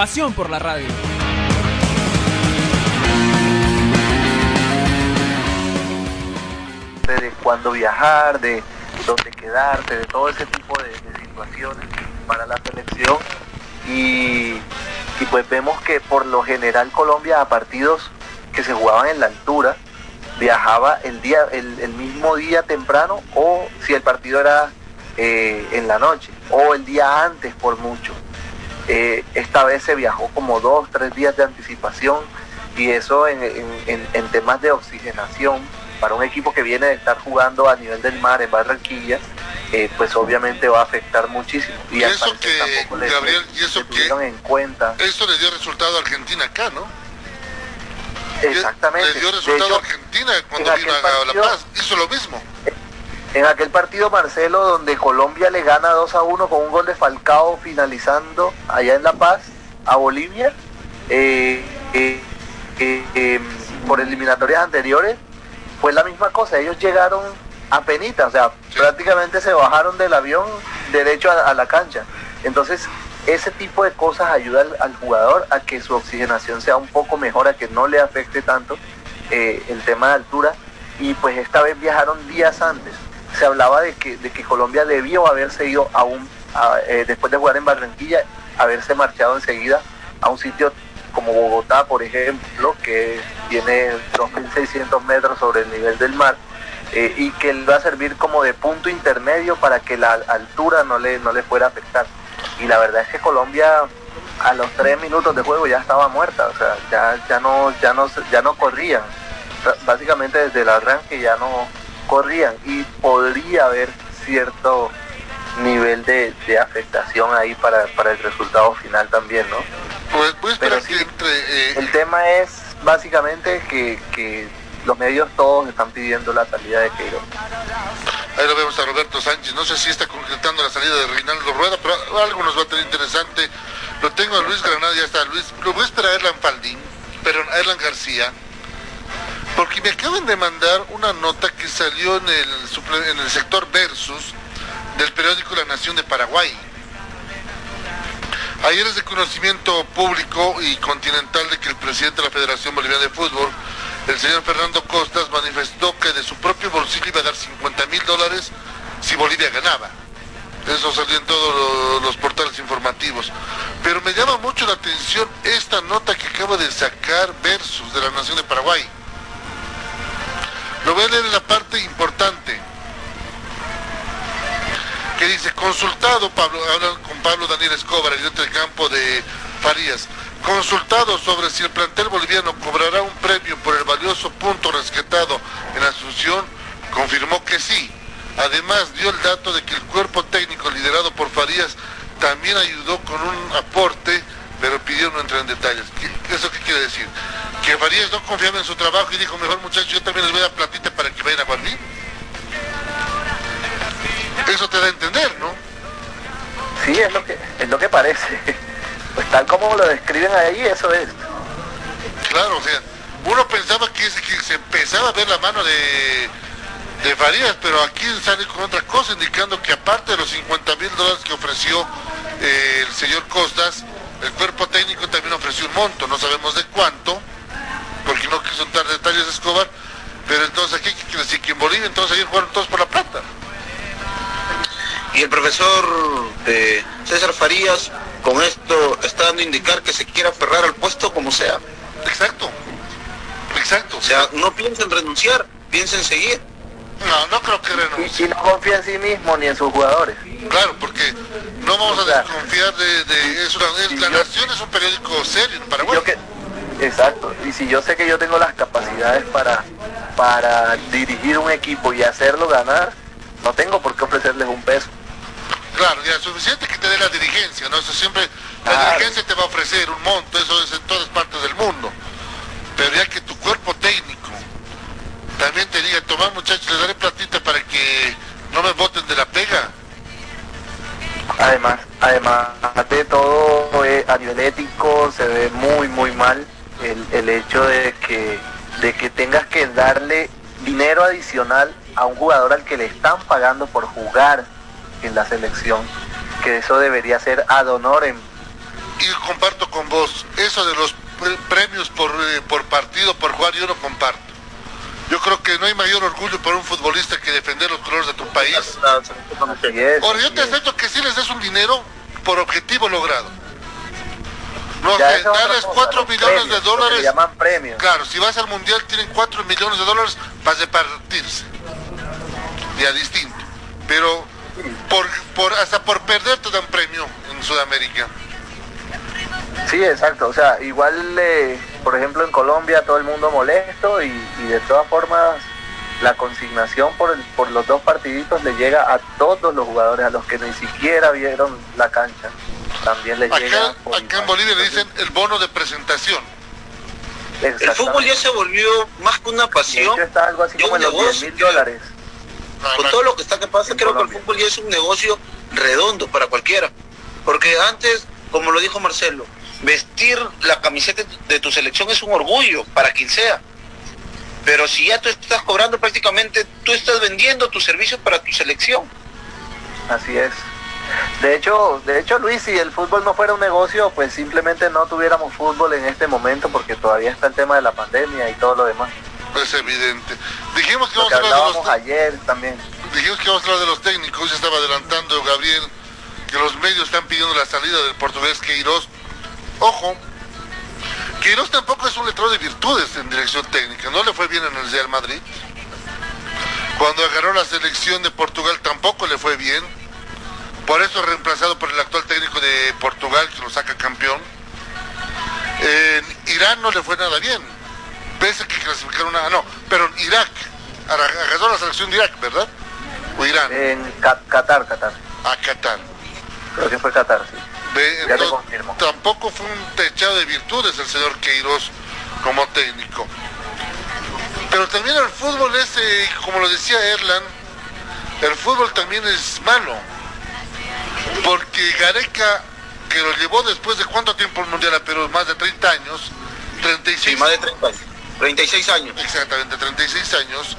Pasión por la radio. de cuándo viajar, de dónde quedarte, de todo ese tipo de, situaciones para la selección. Y, pues vemos que por lo general Colombia a partidos que se jugaban en la altura, viajaba el día, el, el mismo día temprano o si el partido era eh, en la noche o el día antes por mucho. Eh, esta vez se viajó como dos, tres días de anticipación y eso en, en- en- en temas de oxigenación para un equipo que viene de estar jugando a nivel del mar en Barranquilla, eh, pues obviamente va a afectar muchísimo. Y Y eso que, tampoco le- Gabriel, y eso que- en cuenta. Esto le dio resultado a Argentina acá, ¿no? Exactamente. Le dio resultado hecho, a Argentina cuando vino a La Paz. Hizo lo mismo. En aquel partido, Marcelo, donde Colombia le gana 2 a 1 con un gol de Falcao finalizando allá en La Paz a Bolivia, eh, eh, eh, eh, por eliminatorias anteriores, fue la misma cosa. Ellos llegaron a penita, o sea, prácticamente se bajaron del avión derecho a, a la cancha. Entonces, ese tipo de cosas ayuda al, al jugador a que su oxigenación sea un poco mejor, a que no le afecte tanto eh, el tema de altura. Y pues esta vez viajaron días antes. Se hablaba de que, de que Colombia debió haberse ido a un, eh, después de jugar en Barranquilla, haberse marchado enseguida a un sitio como Bogotá, por ejemplo, que tiene 2.600 metros sobre el nivel del mar, eh, y que va a servir como de punto intermedio para que la altura no le, no le fuera a afectar. Y la verdad es que Colombia a los tres minutos de juego ya estaba muerta, o sea, ya, ya, no, ya, no, ya no corrían. Básicamente desde el arranque ya no corrían y podría haber cierto nivel de, de afectación ahí para, para el resultado final también, ¿no? Pues esperar Pero que sí, entre. eh, El tema es básicamente que, que los medios todos están pidiendo la salida de Queiroz. Ahí lo vemos a Roberto Sánchez. No sé si está concretando la salida de Reinaldo Rueda, pero algo nos va a tener interesante. Lo tengo a Luis Granada, ya está Luis. Lo voy a esperar a Erlan Faldín, pero a Erlan García. Porque me acaban de mandar una nota que salió en el, sector Versus del periódico La Nación de Paraguay. Ayer es de conocimiento público y continental de que el presidente de la Federación Boliviana de Fútbol, el señor Fernando Costas, manifestó que de su propio bolsillo iba a dar 50 mil dólares si Bolivia ganaba. Eso salió en todos lo- los portales informativos. Pero me llama mucho la atención esta nota que acaba de sacar Versus de la Nación de Paraguay. Lo voy a leer en la parte importante que dice, consultado, Pablo, hablan con Pablo Daniel Escobar, ayudante de campo de Farías, consultado sobre si el plantel boliviano cobrará un premio por el valioso punto rescatado en Asunción, confirmó que sí. Además dio el dato de que el cuerpo técnico liderado por Farías también ayudó con un aporte, pero pidió no entrar en detalles. ¿Qué- ¿Eso qué quiere decir? Que Farías no confiaba en su trabajo y dijo, mejor muchachos, yo también les voy a dar platita para que vayan a Guardín. Eso te da a entender, ¿no? Sí, es lo que, es lo que parece. Pues tal como lo describen ahí, eso es. Claro, o sea, uno pensaba que se empezaba a ver la mano de, de Farías, pero aquí sale con otra cosa, indicando que aparte de los 50 mil dólares que ofreció eh, el señor Costas, el cuerpo técnico también ofreció un monto, no sabemos de cuánto, porque no quiso entrar detalles Escobar, pero entonces aquí ¿qué quiere decir que en Bolivia entonces ayer jugaron todos por la plata. Y el profesor de César Farías con esto está dando a indicar que se quiere aferrar al puesto como sea. Exacto, exacto. O sea, no piensa en renunciar, piensa en seguir. No, no creo que Y, renuncie. y no confía en sí mismo ni en sus jugadores. Claro, porque no vamos a O sea, desconfiar de... de- es una- es- si la yo- Nación es un periódico serio en Paraguay. yo que, exacto. Y si yo sé que yo tengo las capacidades para, para dirigir un equipo y hacerlo ganar, no tengo por qué ofrecerles un peso. Claro, ya suficiente que te dé la dirigencia, ¿no? Eso siempre La dirigencia te va a ofrecer un monto, eso es en todas partes del mundo. Pero ya que tu cuerpo técnico también te diga, tomar muchachos, les daré platita para que no me voten de la pega. Además, además de todo, eh, a nivel ético se ve muy, muy mal el, el hecho de que, de que tengas que darle dinero adicional a un jugador al que le están pagando por jugar en la selección, que eso debería ser ad honorem. Y comparto con vos, eso de los pre- premios por, eh, por partido, por jugar, yo no comparto. Yo creo que no hay mayor orgullo para un futbolista que defender los colores de tu país. Ahora, yo te acepto que sí les des un dinero por objetivo logrado. No otra darles cosa, 4 los millones premios, de dólares. le llaman premios. Claro, si vas al mundial tienen 4 millones de dólares para repartirse. Ya distinto. Pero por, por, hasta por perder te dan premio en Sudamérica. Sí, exacto. O sea, igual, eh, por ejemplo, en Colombia todo el mundo molesto y, y de todas formas la consignación por, el- por los dos partiditos le llega a todos los jugadores, a los que ni siquiera vieron la cancha. También llega. Acá, por acá en. Bolivia le dicen el bono de presentación. El fútbol ya se volvió más que una pasión. hecho, está algo así como en los 10 negocio, mil dólares. Con todo lo que está que pasa, En creo que el fútbol ya es un negocio redondo para cualquiera. Porque antes, como lo dijo Marcelo, vestir la camiseta de tu selección es un orgullo para quien sea. Pero si ya tú estás cobrando prácticamente, tú estás vendiendo tus servicios para tu selección. Así es. De hecho, de hecho, Luis, si el fútbol no fuera un negocio, pues simplemente no tuviéramos fútbol en este momento porque todavía está el tema de la pandemia y todo lo demás. Es evidente. Dijimos que vamos que a hablar de hablábamos los, ayer también. dijimos que vamos a hablar de los técnicos. Se estaba adelantando Gabriel que los medios están pidiendo la salida del portugués Queiroz. Ojo, Queiroz tampoco es un letrado de virtudes en dirección técnica. No le fue bien en el Real Madrid. Cuando agarró la selección de Portugal tampoco le fue bien. Por eso es reemplazado por el actual técnico de Portugal que lo saca campeón. En Irán no le fue nada bien. Pese a que clasificaron a... No, pero en Irak. Agarró la selección de Irak, ¿verdad? O Irán. En Qatar, Qatar. A Qatar. Creo que fue Qatar, sí. Ve, Ya te entonces, confirmo. tampoco fue un techado de virtudes el señor Queiroz como técnico. Pero también el fútbol es, eh, como lo decía Erlan, el fútbol también es malo. Porque Gareca, que lo llevó después de cuánto tiempo el Mundial a Perú, más de 30 años, 36 Sí, más de 30 años. 36 años. exactamente 36 años,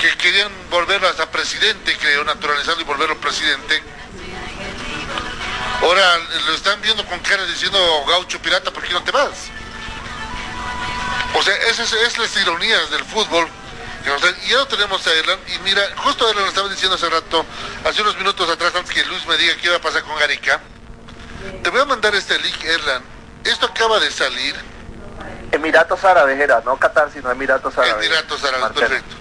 que querían volverlo hasta presidente, creo, naturalizarlo y volverlo presidente. Ahora lo están viendo con cara diciendo gaucho pirata, ¿por qué no te vas? O sea, esas es, las ironías del fútbol. Y ya lo tenemos a Erlan. Y mira, justo Erlan lo estaba diciendo hace rato, hace unos minutos atrás, antes que Luis me diga qué iba a pasar con Gareca. Te voy a mandar este link, Erlan. Esto acaba de salir. Emiratos Árabes era, no Qatar, sino Emiratos Árabes. Emiratos Árabes, perfecto.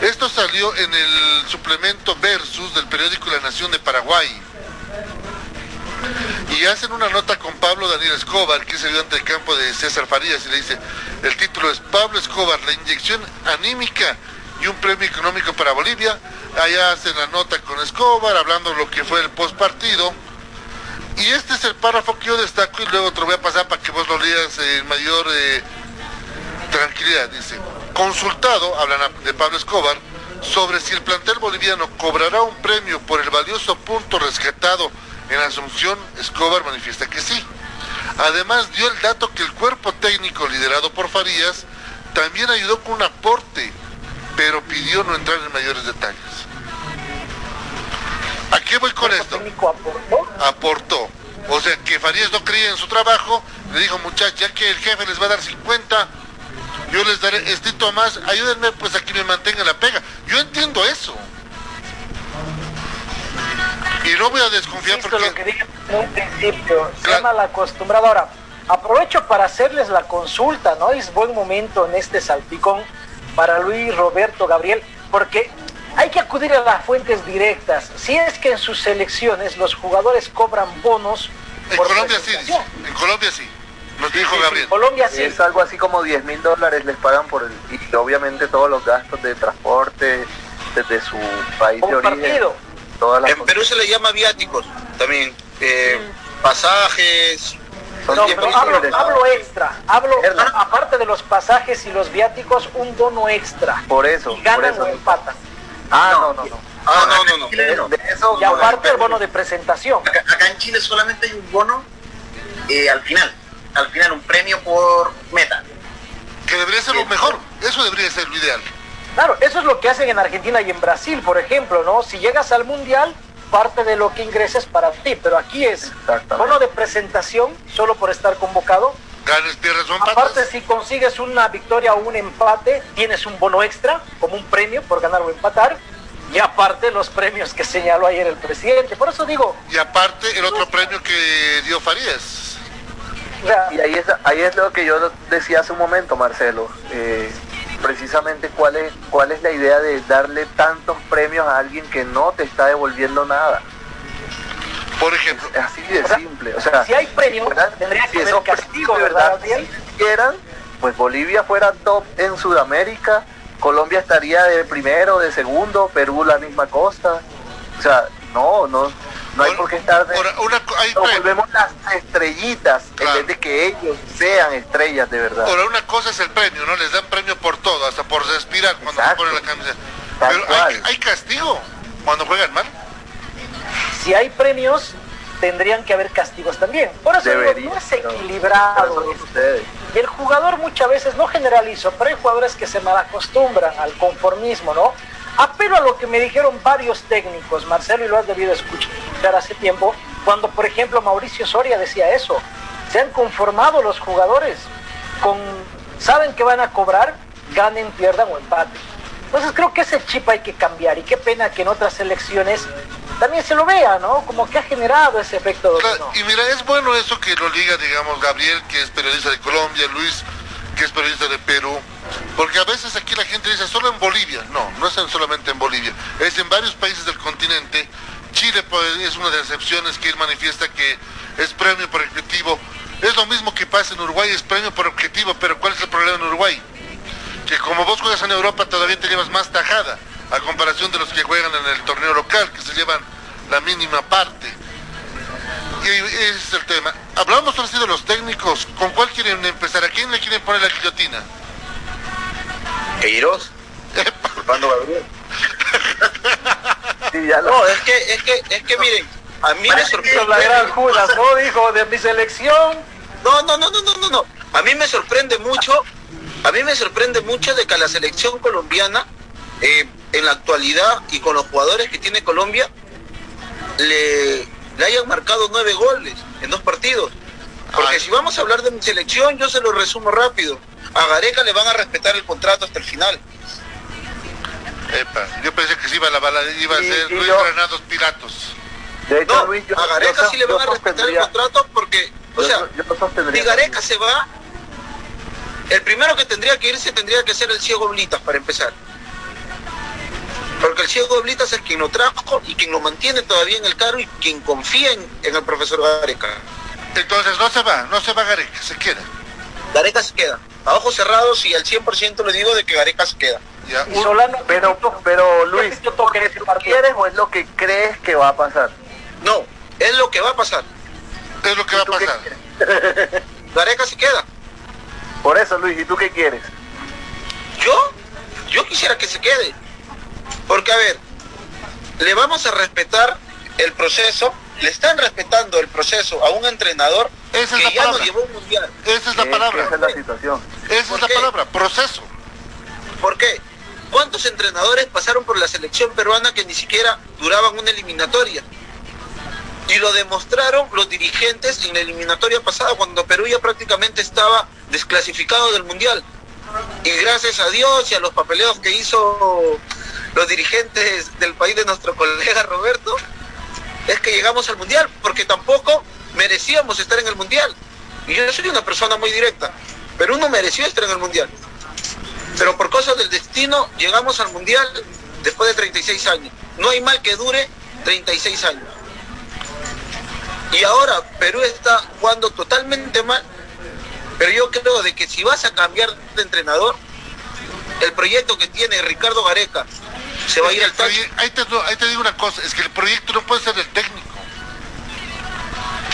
Esto salió en el suplemento Versus del periódico La Nación de Paraguay. Y hacen una nota con Pablo Daniel Escobar, que es ayudante de campo de César Farías, y le dice, el título es Pablo Escobar, la inyección anímica y un premio económico para Bolivia. Allá hacen la nota con Escobar, hablando lo que fue el post partido. Y este es el párrafo que yo destaco y luego te lo voy a pasar para que vos lo leas en mayor eh, tranquilidad. Dice, consultado, hablan de Pablo Escobar, sobre si el plantel boliviano cobrará un premio por el valioso punto rescatado en Asunción, Escobar manifiesta que sí. Además dio el dato que el cuerpo técnico liderado por Farías también ayudó con un aporte, pero pidió no entrar en mayores detalles. ¿A qué voy con esto? técnico aportó. aportó. O sea, que Farías no creía en su trabajo, le dijo, muchachos, ya que el jefe les va a dar 50, yo les daré estito más, ayúdenme pues a que me mantenga la pega. Yo entiendo eso. Y no voy a desconfiar Insisto porque... lo que dije en un principio, se Claro. llama la acostumbrado. Ahora, aprovecho para hacerles la consulta, ¿no? Es buen momento en este salpicón para Luis Roberto Gabriel, porque hay que acudir a las fuentes directas. Si es que en sus selecciones los jugadores cobran bonos. En por Colombia sí. En Colombia sí. Nos dijo Sí, sí, Gabriel. Colombia sí. Es algo así como 10 mil dólares les pagan por el... Y obviamente todos los gastos de transporte desde su país de origen. partido. Todas las En Perú se le llama viáticos también. Eh, pasajes. No, pero hablo, hablo extra, hablo aparte de los pasajes y los viáticos, un bono extra. Por eso. Y ganan por eso. o empatan. Ah, no, no, no. Ah, no, no, no. De, de eso, Y aparte el bono de presentación. Acá, acá en Chile solamente hay un bono eh, al final. Al final, un premio por meta. Que debería ser lo mejor. Eso debería ser lo ideal. Claro, eso es lo que hacen en Argentina y en Brasil, por ejemplo, ¿no? Si llegas al mundial, parte de lo que ingreses para ti, pero aquí es bono de presentación solo por estar convocado. Ganes, pierdes o empatas. Aparte, si consigues una victoria o un empate, tienes un bono extra como un premio por ganar o empatar. Y aparte los premios que señaló ayer el presidente. Por eso digo, Y aparte, el otro premio que dio Farías. Y ahí es, ahí es lo que yo decía hace un momento, Marcelo. Eh, precisamente cuál es, cuál es la idea de darle tantos premios a alguien que no te está devolviendo nada. Por ejemplo, Es así de O sea, simple. O sea, si hay premios, tendría que si haber esos castigo, premios de ¿verdad, verdad Gabriel? existieran, pues Bolivia fuera top en Sudamérica, Colombia estaría de primero, de segundo, Perú la misma cosa. O sea, no, no, no hay por qué estar de, una hay nos volvemos las estrellitas Claro. en vez de que ellos sean estrellas de verdad. ahora una cosa es el premio, ¿no? Les dan premio por todo, hasta por respirar cuando Exacto. se ponen la camiseta. Tal Pero hay, castigo cuando juegan mal. si hay premios, tendrían que haber castigos también. Por eso digo, no es equilibrado. No. El jugador muchas veces, no generalizo, pero hay jugadores que se malacostumbran al conformismo, ¿no? Apelo a lo que me dijeron varios técnicos, Marcelo, y lo has debido escuchar hace tiempo, cuando, por ejemplo, Mauricio Soria decía eso. Se han conformado los jugadores con, saben que van a cobrar, ganen, pierdan o empaten. Entonces creo que ese chip hay que cambiar y qué pena que en otras selecciones también se lo vea, ¿no? Como que ha generado ese efecto Claro, y mira, es bueno eso que lo diga, digamos, Gabriel, que es periodista de Colombia, Luis, que es periodista de Perú, porque a veces aquí la gente dice solo en Bolivia. No, no es en- solamente en Bolivia, es en varios países del continente. Chile pues, es una de las excepciones que él manifiesta que es premio por objetivo. Es lo mismo que pasa en Uruguay, es premio por objetivo, pero ¿cuál es el problema en Uruguay? Que como vos juegas en Europa todavía te llevas más tajada, a comparación de los que juegan en el torneo local, que se llevan la mínima parte. Ese es el tema. Hablamos ahora sí de los técnicos. ¿Con cuál quieren empezar? ¿A quién le quieren poner la guillotina? Queiroz, culpando a Gabriel. Sí, ya lo- No, es que, es que, es que miren, a mí me sorprende. La gran Judas, ¿no? Dijo, de mi selección, No, no, no, no, no, no, no. A mí me sorprende mucho, a mí me sorprende mucho de que a la selección colombiana, eh, en la actualidad y con los jugadores que tiene Colombia, le, le hayan marcado nueve goles en dos partidos. Porque Ay. si vamos a hablar de mi selección, yo se lo resumo rápido. A Gareca le van a respetar el contrato hasta el final. Epa, yo pensé que se iba a, la bala, iba a Y- ser y Luis yo- Granados Piratos. De hecho, No, Luis, yo, a Gareca yo- sí le van a respetar el contrato porque, o yo- sea, si Gareca también. se va, el primero que tendría que irse tendría que ser el ciego Blitas para empezar. Porque el ciego Blitas es quien lo trajo y quien lo mantiene todavía en el cargo y quien confía en, en el profesor Gareca. Entonces no se va, no se va Gareca, se queda. Gareca se queda. A ojos cerrados y al 100% le digo de que Gareca se queda. Ya, y Solano. Pero, pero Luis, Yo toqué ¿lo ese que tú quieres o es lo que crees que va a pasar? No, es lo que va a pasar. es lo que va a ¿Tú qué pasar. Gareca se queda. Por eso, Luis, ¿y tú qué quieres? Yo, yo quisiera que se quede. Porque, a ver, le vamos a respetar el proceso, le están respetando el proceso a un entrenador Esa es que la ya palabra. llevó un mundial. Esa es la palabra. Esa es la situación. Esa ¿Por es la qué? palabra, proceso. ¿Por qué? ¿Cuántos entrenadores pasaron por la selección peruana que ni siquiera duraban una eliminatoria? Y lo demostraron los dirigentes en la eliminatoria pasada, cuando Perú ya prácticamente estaba desclasificado del Mundial. Y gracias a Dios y a los papeleos que hizo los dirigentes del país de nuestro colega Roberto, es que llegamos al Mundial, porque tampoco merecíamos estar en el Mundial. Y yo soy una persona muy directa. Perú no mereció estar en el Mundial. Pero por cosas del destino llegamos al Mundial después de 36 años. No hay mal que dure 36 años. Y ahora Perú está jugando totalmente mal. Pero yo creo de que si vas a cambiar de entrenador, el proyecto que tiene Ricardo Gareca se va a ir al El tacho. proye- ahí, te, ahí te digo una cosa, es que el proyecto no puede ser del técnico.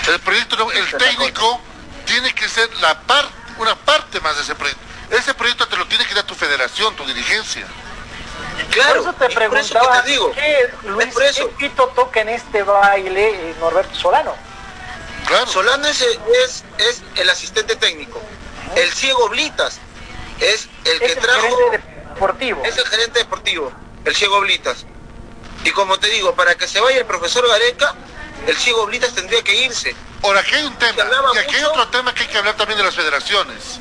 El proyecto, no, el técnico tiene que ser la parte, una parte más de ese proyecto. Ese proyecto te lo tiene que dar tu federación, tu dirigencia. Claro, por eso te preguntaba, digo, ¿qué, Luis, por eso. ¿qué pito toca en este baile eh, Norberto Solano? Claro. Solano es, es, es el asistente técnico. El ciego Blitas es el que trajo... El gerente deportivo. Es el gerente deportivo, el ciego Blitas. Y como te digo, para que se vaya el profesor Gareca, el ciego Blitas tendría que irse. Ahora, aquí hay un tema, y aquí hay otro tema que hay que hablar también de las federaciones.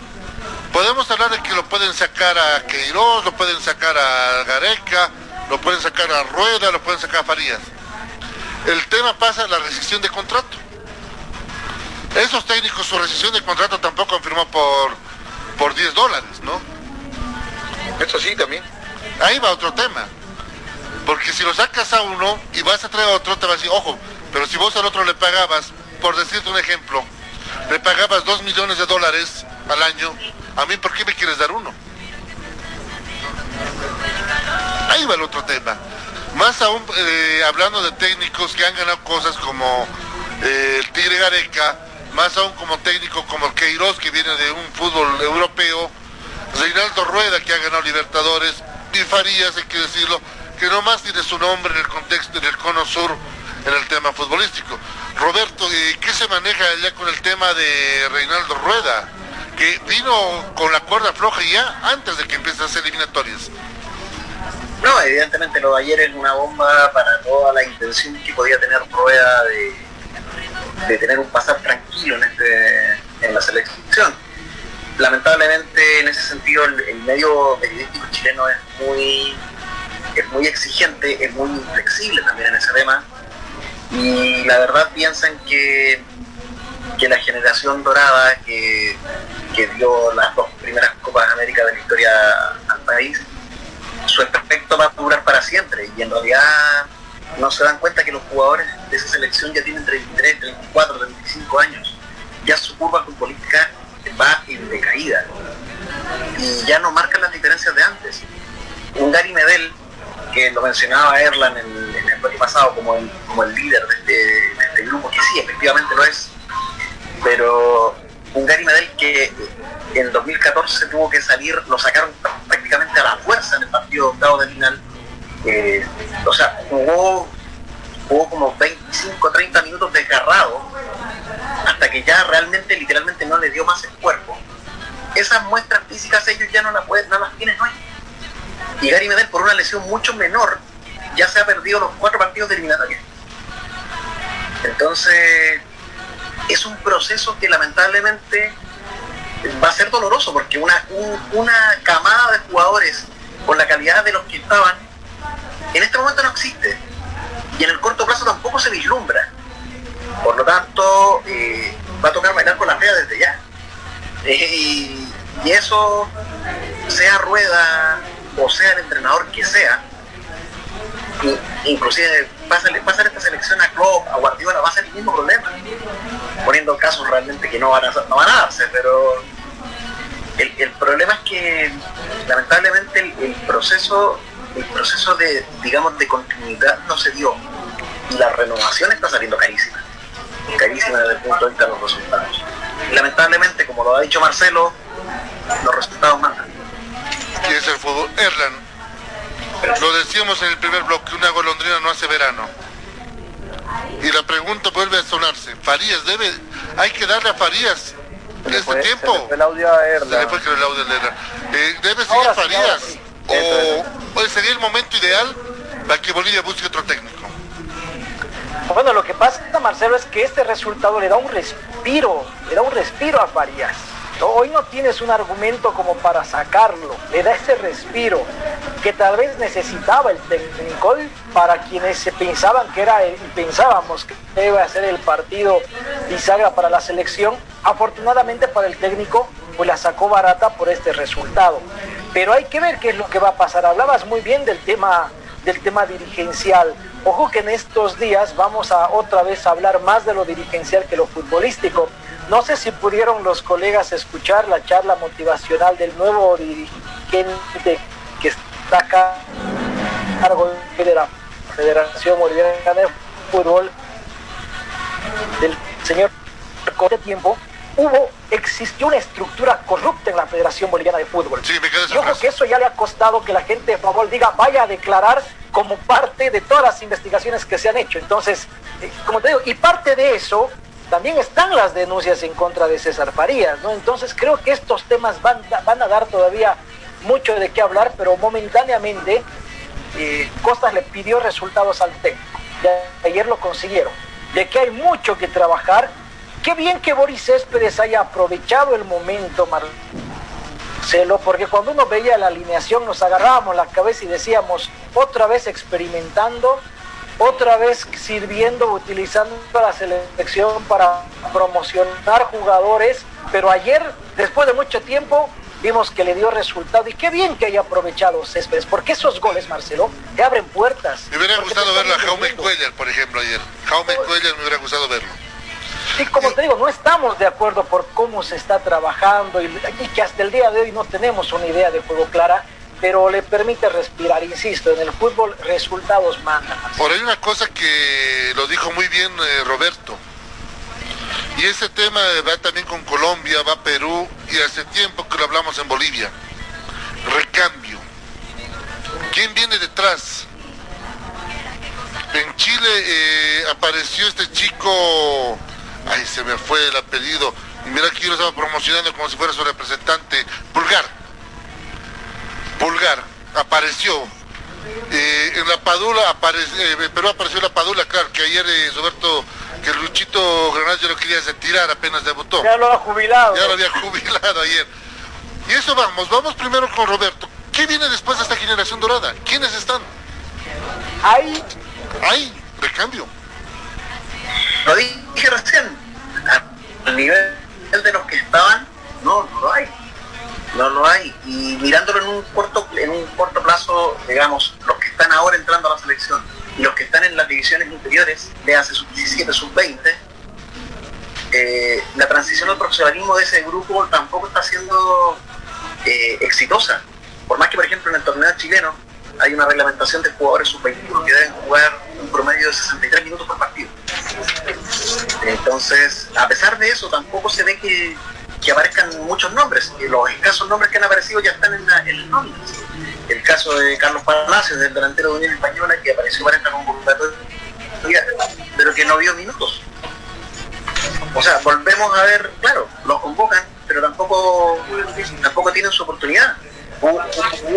Podemos hablar de que lo pueden sacar a Queiroz, lo pueden sacar a Gareca, lo pueden sacar a Rueda, lo pueden sacar a Farías. El tema pasa la rescisión de contrato. Esos técnicos su rescisión de contrato tampoco firmó por, por 10 dólares, ¿no? Eso sí también. Ahí va otro tema. Porque si lo sacas a uno y vas a traer a otro, te va a decir, ojo, pero si vos al otro le pagabas, por decirte un ejemplo, le pagabas 2 millones de dólares al año, a mí, ¿por qué me quieres dar uno? Ahí va el otro tema. Más aún eh, hablando de técnicos que han ganado cosas como eh, el Tigre Gareca, más aún como técnico como Queiroz que viene de un fútbol europeo, Reinaldo Rueda que ha ganado Libertadores, y Farías, hay que decirlo, que no más tiene su nombre en el contexto del Cono Sur en el tema futbolístico. Roberto, ¿qué se maneja ya con el tema de Reinaldo Rueda? que vino con la cuerda floja ya antes de que empiecen las eliminatorias. No, evidentemente lo de ayer es una bomba para toda la intención que podía tener Rueda de, tener un pasar tranquilo en, este, en la selección. Lamentablemente en ese sentido el, medio periodístico chileno es muy, es muy exigente, es muy inflexible también en ese tema y la verdad piensan que que la generación dorada que, dio las dos primeras Copas de América de la historia al país, su efecto va a durar para siempre y en realidad no se dan cuenta que los jugadores de esa selección ya tienen 33, 34, 35 años. Ya su curva futbolística va en decaída y ya no marcan las diferencias de antes. Un Gary Medel, que lo mencionaba Erlan en, el año pasado como el, como el líder de este, de este grupo, que sí, efectivamente lo es, pero un Gary Medel que en 2014 tuvo que salir, lo sacaron prácticamente a la fuerza en el partido octavo de final. Eh, o sea, jugó, jugó como 25, 30 minutos desgarrado hasta que ya realmente, literalmente no le dio más el cuerpo. Esas muestras físicas ellos ya no las, pueden, no las tienen hoy. Y Gary Medel, por una lesión mucho menor, ya se ha perdido los cuatro partidos de eliminatoria. Entonces, es un proceso que lamentablemente va a ser doloroso porque una, una camada de jugadores con la calidad de los que estaban en este momento no existe y en el corto plazo tampoco se vislumbra. Por lo tanto, eh, va a tocar bailar con la fea desde ya. y, eso, sea Rueda o sea el entrenador que sea, inclusive pasa, pasa esta selección a Klopp, a Guardiola, va a ser el mismo problema poniendo casos realmente que no van a, no van a darse, pero el, problema es que lamentablemente el, proceso el proceso de digamos de continuidad no se dio y la renovación está saliendo carísima carísima desde el punto de vista de los resultados lamentablemente como lo ha dicho Marcelo los resultados mandan ¿Qué es el fútbol? Erlan lo decíamos en el primer bloque una golondrina no hace verano y la pregunta vuelve a sonarse. Farías debe, hay que darle a Farías este tiempo. Se el audio a Erla. Se le fue el audio a Erla. Eh, debe seguir Farías. O, sería el momento ideal para que Bolivia busque otro técnico. Bueno, lo que pasa, Marcelo, es que este resultado le da un respiro, le da un respiro a Farías. Hoy no tienes un argumento como para sacarlo, le da ese respiro que tal vez necesitaba el técnico para quienes pensaban que era el, pensábamos que iba a ser el partido bisagra para la selección. Afortunadamente para el técnico, pues la sacó barata por este resultado. Pero hay que ver qué es lo que va a pasar. Hablabas muy bien del tema del tema dirigencial. Ojo que en estos días vamos a otra vez hablar más de lo dirigencial que lo futbolístico. No sé si pudieron los colegas escuchar la charla motivacional del nuevo dirigente que está acá a cargo de la Federación Boliviana de Fútbol, del señor, con este tiempo hubo, existió una estructura corrupta en la Federación Boliviana de Fútbol. Sí, me Yo creo que eso ya le ha costado que la gente de favor diga, vaya a declarar como parte de todas las investigaciones que se han hecho. Entonces, eh, como te digo, y parte de eso también están las denuncias en contra de César Farías, ¿no? Entonces creo que estos temas van, van a dar todavía mucho de qué hablar, pero momentáneamente eh, Costas le pidió resultados al técnico. Ayer lo consiguieron. De que hay mucho que trabajar. Qué bien que Boris Céspedes haya aprovechado el momento, Marcelo, porque cuando uno veía la alineación nos agarrábamos la cabeza y decíamos, otra vez experimentando, otra vez sirviendo, utilizando la selección para promocionar jugadores, pero ayer, después de mucho tiempo, vimos que le dio resultado y qué bien que haya aprovechado Céspedes, porque esos goles, Marcelo, te abren puertas. Me hubiera gustado verlo a Jaume. Cuellar, por ejemplo, ayer. Jaume Cuellar me hubiera gustado verlo. Sí, como te digo, no estamos de acuerdo por cómo se está trabajando y, que hasta el día de hoy no tenemos una idea de juego clara, pero le permite respirar, insisto, en el fútbol resultados mandan. Por ahí una cosa que lo dijo muy bien eh, Roberto. Y ese tema va también con Colombia, va Perú y hace tiempo que lo hablamos en Bolivia. Recambio. ¿Quién viene detrás? En Chile eh, apareció este chico, ay se me fue el apellido, y mira que yo lo estaba promocionando como si fuera su representante, Pulgar. Pulgar apareció. Eh, en la Padula apareció, en Perú apareció la Padula, claro, que ayer eh, Roberto, que Luchito Granados ya lo quería retirar apenas debutó. Ya lo ha jubilado. Ya lo había jubilado ayer. Y eso vamos, vamos primero con Roberto. ¿Qué viene después de esta generación dorada? ¿Quiénes están? Ahí Ahí, recambio. Lo dije recién, al nivel de los que estaban, no, no lo hay. No lo hay. Y mirándolo en un corto, en un corto plazo, digamos, los que están ahora entrando a la selección los que están en las divisiones inferiores, de hace sub 17, sub 20, eh, la transición al profesionalismo de ese grupo tampoco está siendo eh, exitosa. Por más que, por ejemplo, en el torneo chileno hay una reglamentación de jugadores sub-21 que deben jugar un promedio de 63 minutos por partido. Entonces, a pesar de eso, tampoco se ve que, que aparezcan muchos nombres. Y los escasos nombres que han aparecido ya están en, la, en nóminas. El caso de Carlos Palacios, del delantero de Unión Española, que apareció para esta convocatoria, pero que no vio minutos. O sea, volvemos a ver, claro, los convocan, pero tampoco, tampoco tienen su oportunidad. Hubo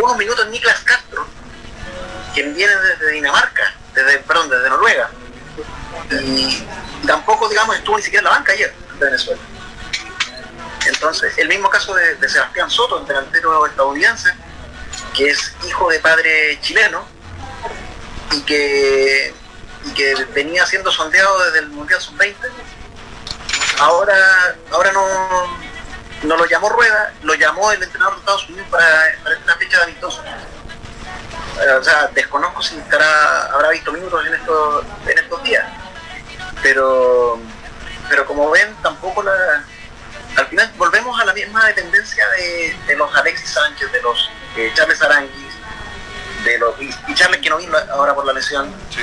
unos minutos Niklas Castro, quien viene desde Dinamarca, desde, perdón, desde Noruega. Y tampoco, digamos, estuvo ni siquiera en la banca ayer de Venezuela. Entonces, el mismo caso de, de Sebastián Soto, el delantero estadounidense, que es hijo de padre chileno y que, y que venía siendo sondeado desde el Mundial Sub-20. Ahora, ahora no, no lo llamó Rueda, lo llamó el entrenador de Estados Unidos para, para esta fecha de amistoso. Eh, O sea, desconozco si estará, habrá visto minutos en estos, en estos días. Pero, pero como ven, tampoco la, al final volvemos a la misma dependencia de, de los Alexis Sánchez, de los eh, Charles Aranguis, de los y, y Charles que no vino ahora por la lesión, Sí.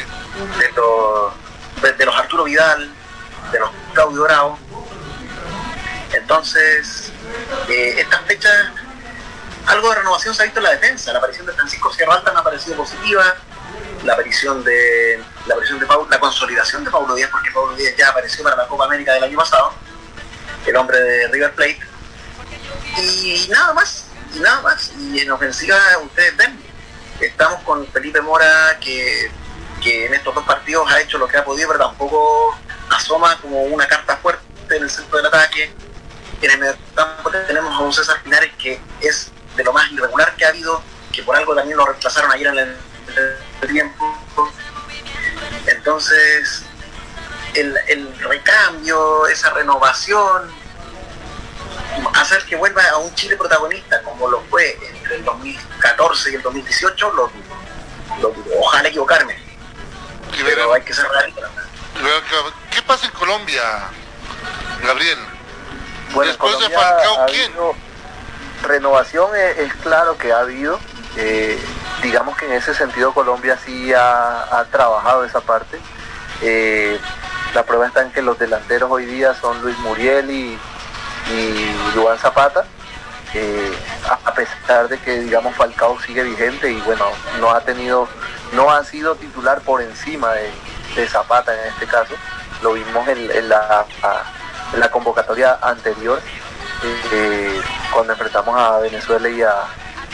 de los de, de los Arturo Vidal, de los Claudio Bravo. Entonces, eh, estas fechas, algo de renovación se ha visto en la defensa. La aparición de Francisco Sierralta me ha parecido positiva. La aparición de la aparición de la consolidación de Paulo Díaz, porque Paulo Díaz ya apareció para la Copa América del año pasado, el hombre de River Plate. Y nada más, y nada más. Y en ofensiva ustedes ven, estamos con Felipe Mora que, que en estos dos partidos ha hecho lo que ha podido, pero tampoco asoma como una carta fuerte en el centro del ataque. En el medio tenemos a un César Pinares que es de lo más irregular que ha habido, que por algo también lo reemplazaron ayer en el, el tiempo. Entonces, el, el recambio, esa renovación, hacer que vuelva a un Chile protagonista como lo fue entre el 2014 y el 2018, lo, lo. Ojalá equivocarme, Y pero hay que ser realista. ¿Qué pasa en Colombia, Gabriel? Bueno, Después de Falcao, ¿quién? habido renovación es, claro que ha habido. eh, digamos que en ese sentido Colombia sí ha, trabajado esa parte. Eh, La prueba está en que los delanteros hoy día son Luis Muriel y, y Juan Zapata. Eh, a pesar de que digamos Falcao sigue vigente y bueno no ha tenido no ha sido titular por encima de, Zapata en este caso lo vimos en, la, convocatoria anterior cuando enfrentamos a Venezuela y a,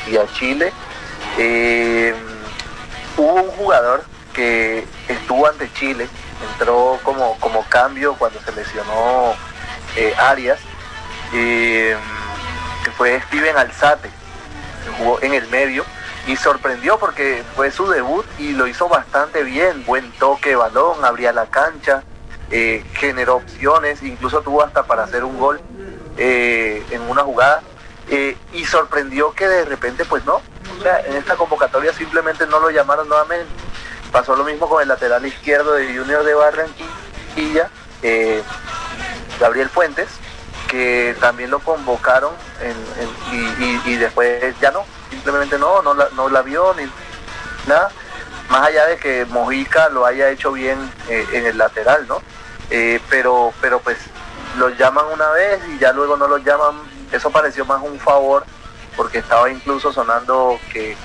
y a Chile. Eh, hubo un jugador que estuvo ante Chile entró como, como cambio cuando se lesionó Arias fue Steven Alzate, jugó en el medio y sorprendió porque fue su debut y lo hizo bastante bien, buen toque, balón, abría la cancha, eh, generó opciones, incluso tuvo hasta para hacer un gol eh, en una jugada eh, y sorprendió que de repente pues no, o sea, en esta convocatoria simplemente no lo llamaron nuevamente. Pasó lo mismo con el lateral izquierdo de Junior de Barranquilla, Gabriel Fuentes, que también lo convocaron y, después ya no, simplemente no, no la, no la vio ni nada, más allá de que Mojica lo haya hecho bien eh, en el lateral, ¿no? Eh, pero, pero pues lo llaman una vez y ya luego no lo llaman, eso pareció más un favor porque estaba incluso sonando que,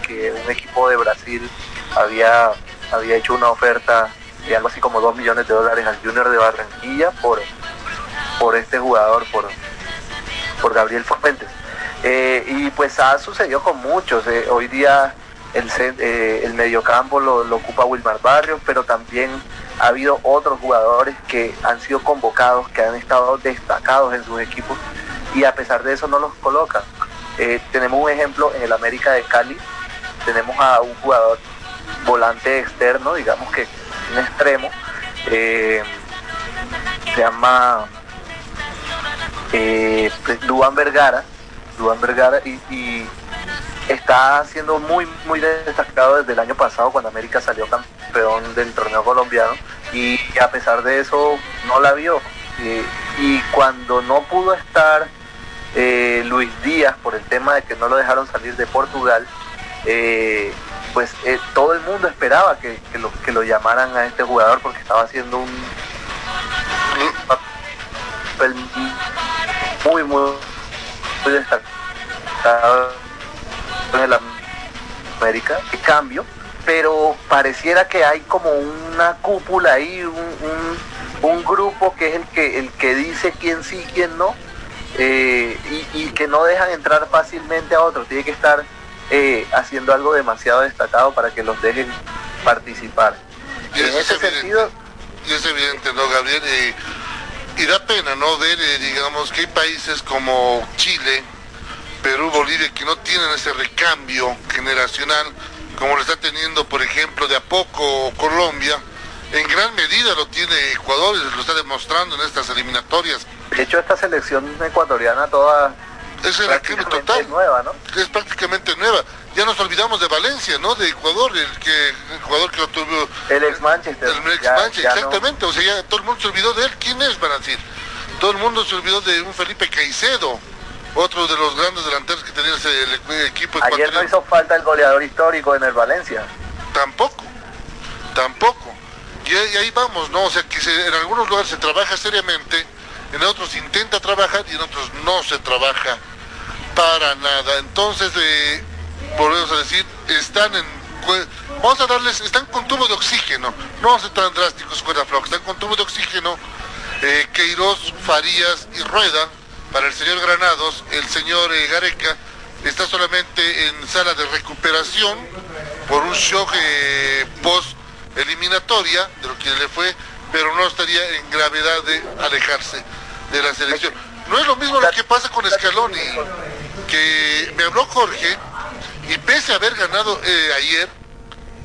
un equipo de Brasil había, había hecho una oferta de algo así como 2 millones de dólares al Junior de Barranquilla por, por este jugador, por, por Gabriel Fuentes. Eh, y pues ha sucedido con muchos. Eh, hoy día el, eh, el mediocampo lo, ocupa Wilmar Barrios, pero también ha habido otros jugadores que han sido convocados, que han estado destacados en sus equipos y a pesar de eso no los colocan. tenemos un ejemplo en el América de Cali, tenemos a un jugador volante externo, digamos que un extremo, se llama eh, Duan Vergara, Duan Vergara y, está siendo muy muy destacado desde el año pasado cuando América salió campeón del torneo colombiano y a pesar de eso no la vio. Y cuando no pudo estar eh, Luis Díaz por el tema de que no lo dejaron salir de Portugal eh, pues eh, todo el mundo esperaba que, lo, que lo llamaran a este jugador porque estaba haciendo un muy, muy, muy destacado en el América, de cambio, pero pareciera que hay como una cúpula ahí, un, un, grupo que es el que, el que dice quién sí, quién no, eh, y, que no dejan entrar fácilmente a otros, tiene que estar eh, haciendo algo demasiado destacado para que los dejen participar. Y en ese sentido... Y es evidente, ¿no, Gabriel? y da pena no ver, eh, digamos, que hay países como Chile, Perú, Bolivia, que no tienen ese recambio generacional, como lo está teniendo, por ejemplo, de a poco Colombia. En gran medida lo tiene Ecuador y lo está demostrando en estas eliminatorias. De hecho, esta selección ecuatoriana toda es total. nueva, ¿no? Es prácticamente nueva. Ya nos olvidamos de Valencia, ¿no? De Ecuador, el que jugador que lo tuvo. El ex Manchester. El ex Manchester, exactamente. O sea, ya todo el mundo se olvidó de él. ¿Quién es, van a decir? Todo el mundo se olvidó de un Felipe Caicedo, otro de los grandes delanteros que tenía el equipo Ayer no hizo falta el goleador histórico en el Valencia. Tampoco, tampoco. Y, ahí vamos, ¿no? O sea, que en algunos lugares se trabaja seriamente, en otros se intenta trabajar y en otros no se trabaja para nada. Entonces, eh, volvemos a decir, están en vamos a darles, están con tubo de oxígeno, no vamos a ser tan drásticos con la flock, están con tubo de oxígeno, eh, Queiroz, Farías y Rueda, para el señor Granados, el señor eh, Gareca está solamente en sala de recuperación por un shock eh, post eliminatoria de lo que le fue, pero no estaría en gravedad de alejarse de la selección. No es lo mismo lo que pasa con Scaloni, que me habló Jorge y pese a haber ganado eh, ayer,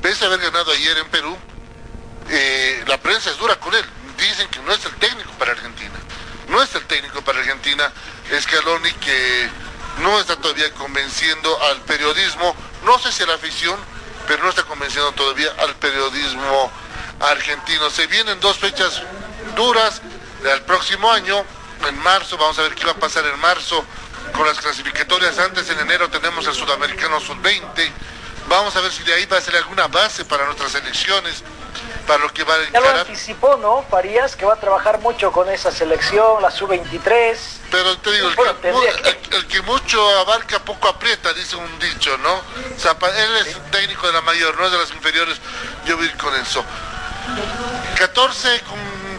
pese a haber ganado ayer en Perú, eh, la prensa es dura con él. Dicen que no es el técnico para Argentina. No es el técnico para Argentina Scaloni que no está todavía convenciendo al periodismo, no sé si a la afición, pero no está convenciendo todavía al periodismo argentino. Se vienen dos fechas duras del próximo año, en marzo, vamos a ver qué va a pasar en marzo con las clasificatorias. Antes en enero tenemos el Sudamericano Sub-20. Vamos a ver si de ahí va a ser alguna base para nuestras elecciones. Para lo que va a Ya lo encarar. anticipó, ¿no? Farías, que va a trabajar mucho con esa selección, la sub-23. Pero te digo, el, Bueno, que, el- el que mucho abarca, poco aprieta, dice un dicho, ¿no? O sea, pa- él es técnico de la mayor, no es de las inferiores, yo voy con eso. 14 con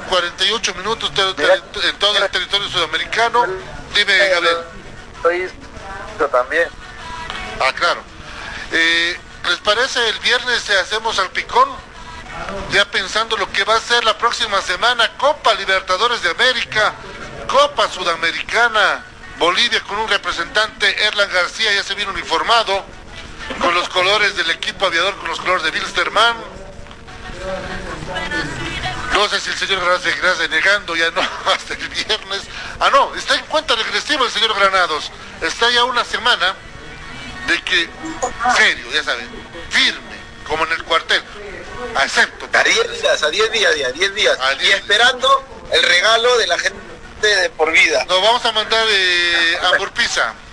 48 minutos en todo el territorio sudamericano. Dime, Gabriel. Estoy yo también. Ah, claro. Eh, ¿Les parece el viernes hacemos al picón? Ya pensando lo que va a ser la próxima semana, Copa Libertadores de América, Copa Sudamericana, Bolivia con un representante, Erlan García ya se vino uniformado, con los colores del equipo aviador, con los colores de Wilstermann. No sé si el señor Granados seguirá denegando, ya no, hasta el viernes. Ah, no, está en cuenta regresiva el señor Granados. Está ya una semana de que, serio, ya saben, firme, como en el cuartel. Acepto. A 10 días, a 10 días, ya, 10 días. A Y 10 esperando el regalo de la gente de por vida. Nos vamos a mandar eh, Ambur Pizza.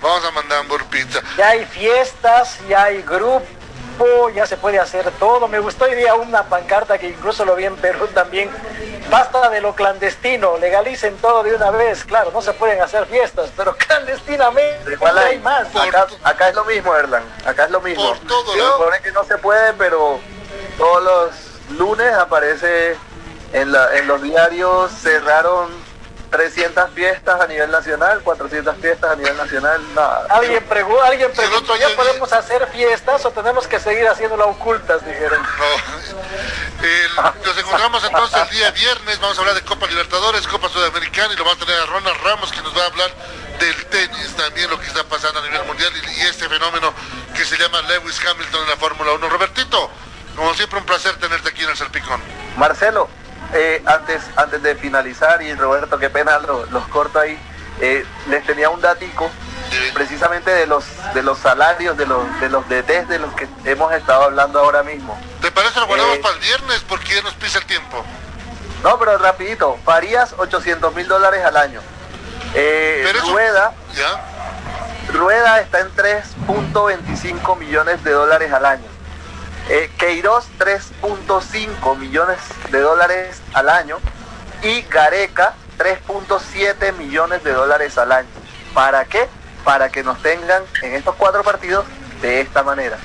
Vamos a mandar Ambur Pizza. Ya hay fiestas, ya hay ya se puede hacer todo. Me gustó hoy día una pancarta que incluso lo vi en Perú también. Basta de lo clandestino, legalicen todo de una vez. Claro, no se pueden hacer fiestas, pero clandestinamente Igual hay hay más. Por Acá, acá es lo mismo, Erlan. Acá es lo mismo. Por todo Se lado. supone que no se puede, pero todos los lunes aparece en, la, en los diarios cerraron 300 fiestas a nivel nacional, 400 fiestas a nivel nacional. Nada. Alguien, pregu- alguien preguntó, ¿ya podemos hacer fiestas o tenemos que seguir haciéndolo ocultas? Dijeron. No. El- nos encontramos entonces el día viernes, vamos a hablar de Copa Libertadores, Copa Sudamericana y lo vamos a tener a Ronald Ramos que nos va a hablar del tenis también, lo que está pasando a nivel mundial y, y este fenómeno que se llama Lewis Hamilton en la Fórmula 1. Robertito, como siempre un placer tenerte aquí en el Salpicón. Marcelo, eh, antes, antes de finalizar, y Roberto, qué pena lo- los corto ahí, eh, les tenía un datico precisamente de los de los salarios de los de los DTs de los que hemos estado hablando ahora mismo. ¿Te parece lo guardamos Eh. para el viernes? Porque ya nos pisa el tiempo. No, pero rapidito, Farías 800 mil dólares al año. Eh, Pero eso- Rueda, ¿Ya? Rueda está en 3.25 millones de dólares al año. Eh, Queiroz 3.5 millones de dólares al año y Gareca 3.7 millones de dólares al año. ¿Para qué? Para que nos tengan en estos cuatro partidos de esta manera.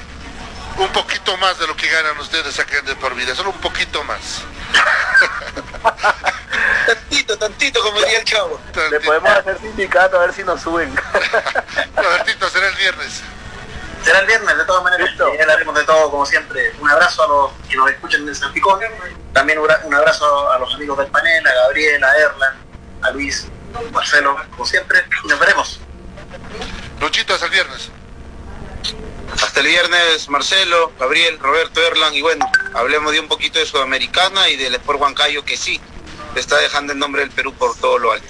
Un poquito más de lo que ganan ustedes acá en De Por Vida, solo un poquito más. Tantito, tantito, como diría el chavo. Le podemos hacer sindicato a ver si nos suben. Robertito, será el viernes. Será el viernes, de todas maneras. Listo. Ya hablaremos de todo, como siempre. Un abrazo a los que nos escuchan en el San Picón. También un, un abrazo a los amigos del panel, a Gabriel, a Erlan, a Luis, Marcelo, como siempre. Y nos veremos. Luchito, hasta el viernes. Hasta el viernes, Marcelo, Gabriel, Roberto, Erlan, y bueno, hablemos de un poquito de Sudamericana y del Sport Huancayo que sí, está dejando el nombre del Perú por todo lo alto.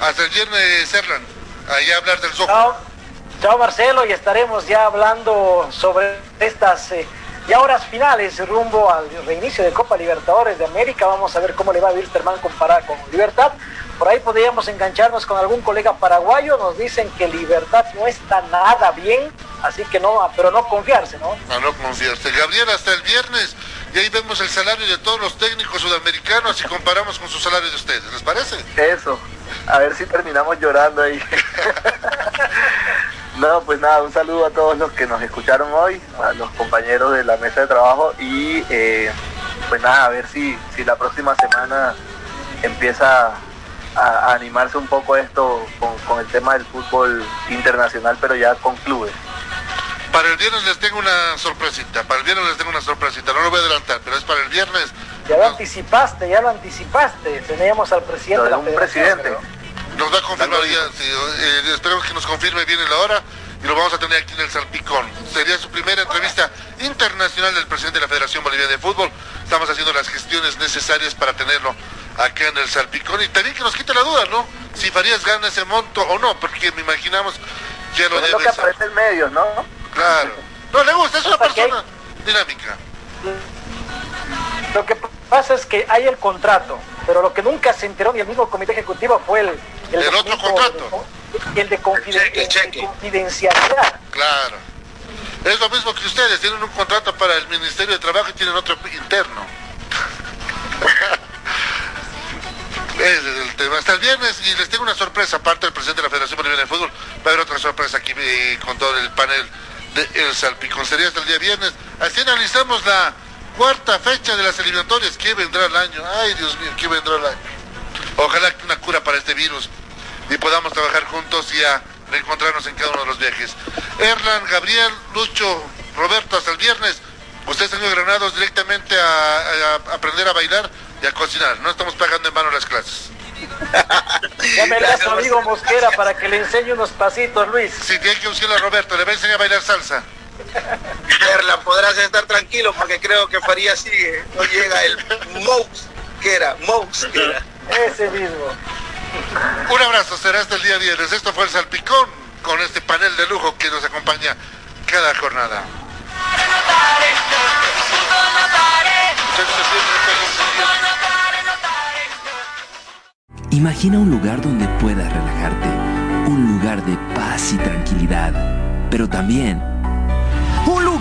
Hasta el viernes, Erlan. Allá hablar del Zoco. Chao, Marcelo, y estaremos ya hablando sobre estas eh, ya horas finales rumbo al reinicio de Copa Libertadores de América. Vamos a ver cómo le va a Wilstermann comparada con Libertad. Por ahí podríamos engancharnos con algún colega paraguayo. Nos dicen que Libertad no está nada bien, así que no, pero no confiarse, ¿no? A no confiarse. Gabriel, hasta el viernes. Y ahí vemos el salario de todos los técnicos sudamericanos y comparamos con su salario de ustedes. ¿Les parece? Eso, a ver si terminamos llorando ahí. no, pues nada, un saludo a todos los que nos escucharon hoy, a los compañeros de la mesa de trabajo y eh, pues nada, a ver si, si la próxima semana empieza a, a animarse un poco esto con, con el tema del fútbol internacional, pero ya con clubes. Para el viernes les tengo una sorpresita. Para el viernes les tengo una sorpresita. No lo voy a adelantar, pero es para el viernes. Ya lo anticipaste, ya lo anticipaste. Teníamos al presidente de la un presidente. pero- nos va a confirmar ya. sí, eh, esperemos que nos confirme bien en la hora y lo vamos a tener aquí en el Salpicón. Sería su primera entrevista internacional del presidente de la Federación Boliviana de Fútbol. Estamos haciendo las gestiones necesarias para tenerlo acá en el Salpicón y también que nos quite la duda, ¿no? Si Farías gana ese monto o no, porque me imaginamos que lo es lo debe que ser. aparece en medios, ¿no? Claro. No le gusta, es una persona dinámica. Lo que pasa es que hay el contrato, pero lo que nunca se enteró ni el mismo comité ejecutivo fue el, El otro contrato. el de, confiden- cheque, cheque. de confidencialidad. Claro. Es lo mismo que ustedes, tienen un contrato para el Ministerio de Trabajo y tienen otro interno. Es el tema. Hasta el viernes y les tengo una sorpresa, aparte del presidente de la Federación Boliviana de Fútbol, va a haber otra sorpresa aquí eh, con todo el panel de El Salpicón. Sería hasta el día viernes. Así analizamos la cuarta fecha de las eliminatorias. ¿Qué vendrá el año? Ay, Dios mío, ¿qué vendrá el año? Ojalá que una cura para este virus y podamos trabajar juntos y a reencontrarnos en cada uno de los viajes. Erlan, Gabriel, Lucho, Roberto, hasta el viernes. Ustedes han ido granados directamente a, aprender a bailar y a cocinar. No estamos pagando en vano las clases. Llame a su amigo Mosquera para que le enseñe unos pasitos, Luis. Si tiene que buscarle a Roberto, le va a enseñar a bailar salsa. Erlan, podrás estar tranquilo porque creo que Faría sigue. No llega el Mosquera, Mosquera. Ese mismo. Un abrazo, será hasta el día viernes. Esto fue el Salpicón con este panel de lujo que nos acompaña cada jornada. Imagina un lugar donde puedas relajarte, un lugar de paz y tranquilidad, pero también